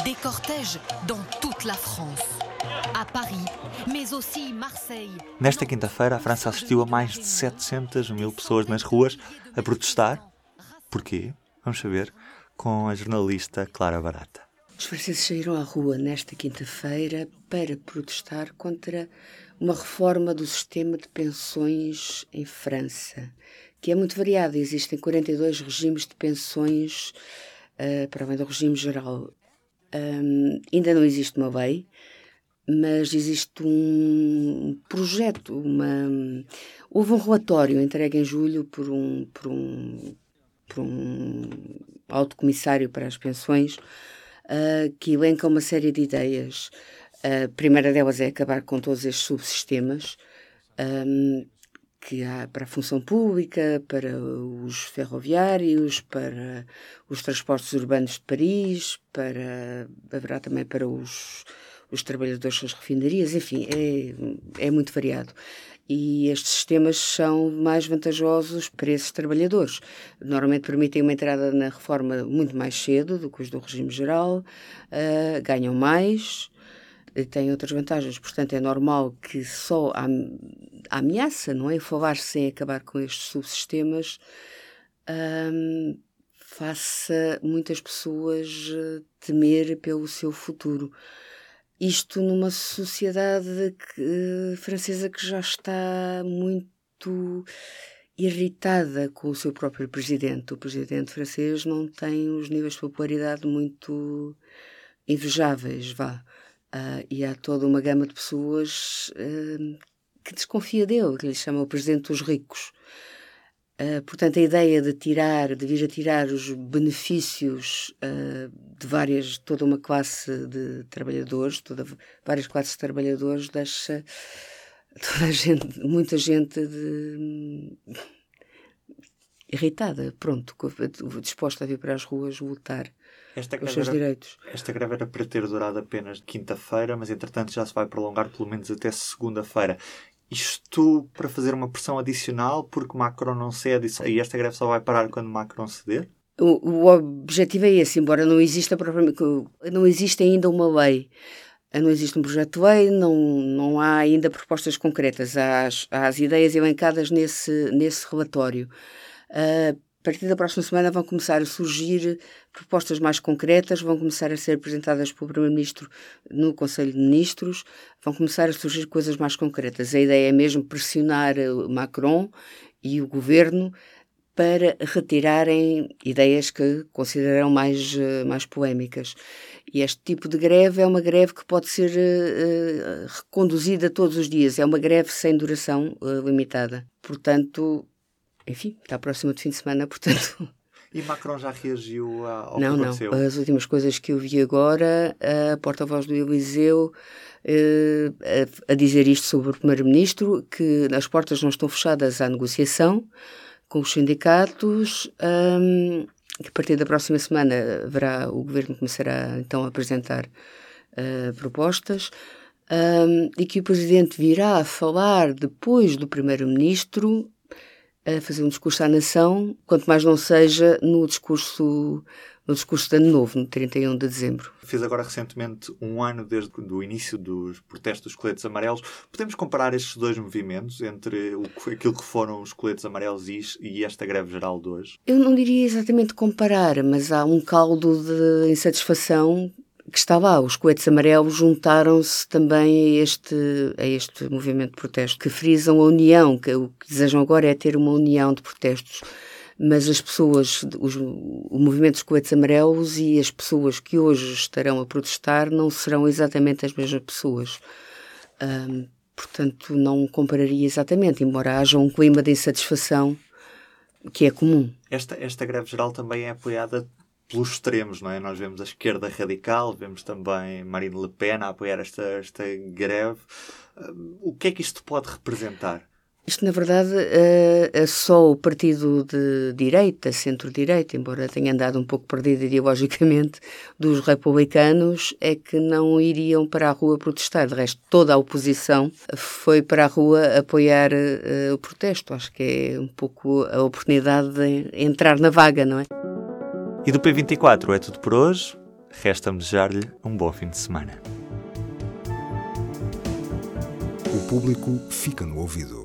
Des cortèges dans toute la France. À Paris, mais aussi Marseille. Nesta quinta-feira, a França assistiu a mais de 700 mil pessoas nas ruas a protestar. Porquê? Vamos saber com a jornalista Clara Barata. Os franceses saíram à rua nesta quinta-feira para protestar contra uma reforma do sistema de pensões em França, que é muito variado. Existem 42 regimes de pensões uh, para além do regime geral. Um, ainda não existe uma lei, mas existe um projeto, uma, houve um relatório entregue em julho por um, por um, por um alto comissário para as pensões uh, que elenca uma série de ideias. A primeira delas é acabar com todos estes subsistemas um, que há para a função pública, para os ferroviários, para os transportes urbanos de Paris, para haverá também para os, os trabalhadores das refinarias, enfim, é, é muito variado e estes sistemas são mais vantajosos para esses trabalhadores. Normalmente permitem uma entrada na reforma muito mais cedo do que os do regime geral, uh, ganham mais têm outras vantagens. Portanto, é normal que só a, a ameaça, não é? Falar-se em acabar com estes subsistemas um, faça muitas pessoas eh, temer pelo seu futuro. Isto numa sociedade que, francesa que já está muito irritada com o seu próprio presidente. O presidente francês não tem os níveis de popularidade muito invejáveis, vá. Uh, e há toda uma gama de pessoas uh, que desconfia dele, que lhe chama o presidente dos ricos. Uh, portanto, a ideia de tirar, de vir a tirar os benefícios uh, de várias, toda uma classe de trabalhadores, toda, várias classes de trabalhadores, deixa toda a gente, muita gente de, irritada, pronto, disposta a vir para as ruas lutar esta os seus era, direitos. Esta greve era para ter durado apenas quinta-feira, mas entretanto já se vai prolongar pelo menos até segunda-feira. Isto para fazer uma pressão adicional porque Macron não cede e esta greve só vai parar quando Macron ceder? O, o objetivo é esse, embora não exista não existe ainda uma lei. Não existe um projeto de lei, não, não há ainda propostas concretas. Há as, há as ideias elencadas nesse, nesse relatório. Uh, a partir da próxima semana vão começar a surgir propostas mais concretas, vão começar a ser apresentadas pelo Primeiro-Ministro no Conselho de Ministros, vão começar a surgir coisas mais concretas. A ideia é mesmo pressionar Macron e o governo para retirarem ideias que consideram mais, mais polémicas. E este tipo de greve é uma greve que pode ser uh, reconduzida todos os dias, é uma greve sem duração uh, limitada. Portanto, enfim, está próximo de fim de semana, portanto. E Macron já reagiu ao não, que aconteceu? Não, as últimas coisas que eu vi agora, a porta-voz do Eliseu eh, a, dizer isto sobre o Primeiro-Ministro, que as portas não estão fechadas à negociação com os sindicatos, um, que a partir da próxima semana verá, o Governo começará então a apresentar uh, propostas, um, e que o Presidente virá a falar depois do Primeiro-Ministro a fazer um discurso à nação, quanto mais não seja no discurso no discurso de Ano Novo, no 31 de dezembro. Fez agora recentemente um ano desde o início dos protestos dos coletes amarelos. Podemos comparar estes dois movimentos entre o, aquilo que foram os coletes amarelos e, e esta greve geral de hoje? Eu não diria exatamente comparar, mas há um caldo de insatisfação que está lá. Os coetes amarelos juntaram-se também a este, a este movimento de protesto, que frisam a união, que o que desejam agora é ter uma união de protestos. Mas as pessoas, os, o movimento dos coetes amarelos e as pessoas que hoje estarão a protestar não serão exatamente as mesmas pessoas. Portanto, não compararia exatamente, embora haja um clima de insatisfação que é comum. Esta, esta greve geral também é apoiada pelos extremos, não é? Nós vemos a esquerda radical, vemos também Marine Le Pen a apoiar esta, esta greve. Uh, o que é que isto pode representar? Isto, na verdade, é, é só o partido de direita, centro-direita, embora tenha andado um pouco perdido ideologicamente, dos republicanos, é que não iriam para a rua protestar. De resto, toda a oposição foi para a rua apoiar uh, o protesto. Acho que é um pouco a oportunidade de entrar na vaga, não é? E do P24 é tudo por hoje. Resta-me desejar-lhe um bom fim de semana. O público fica no ouvido.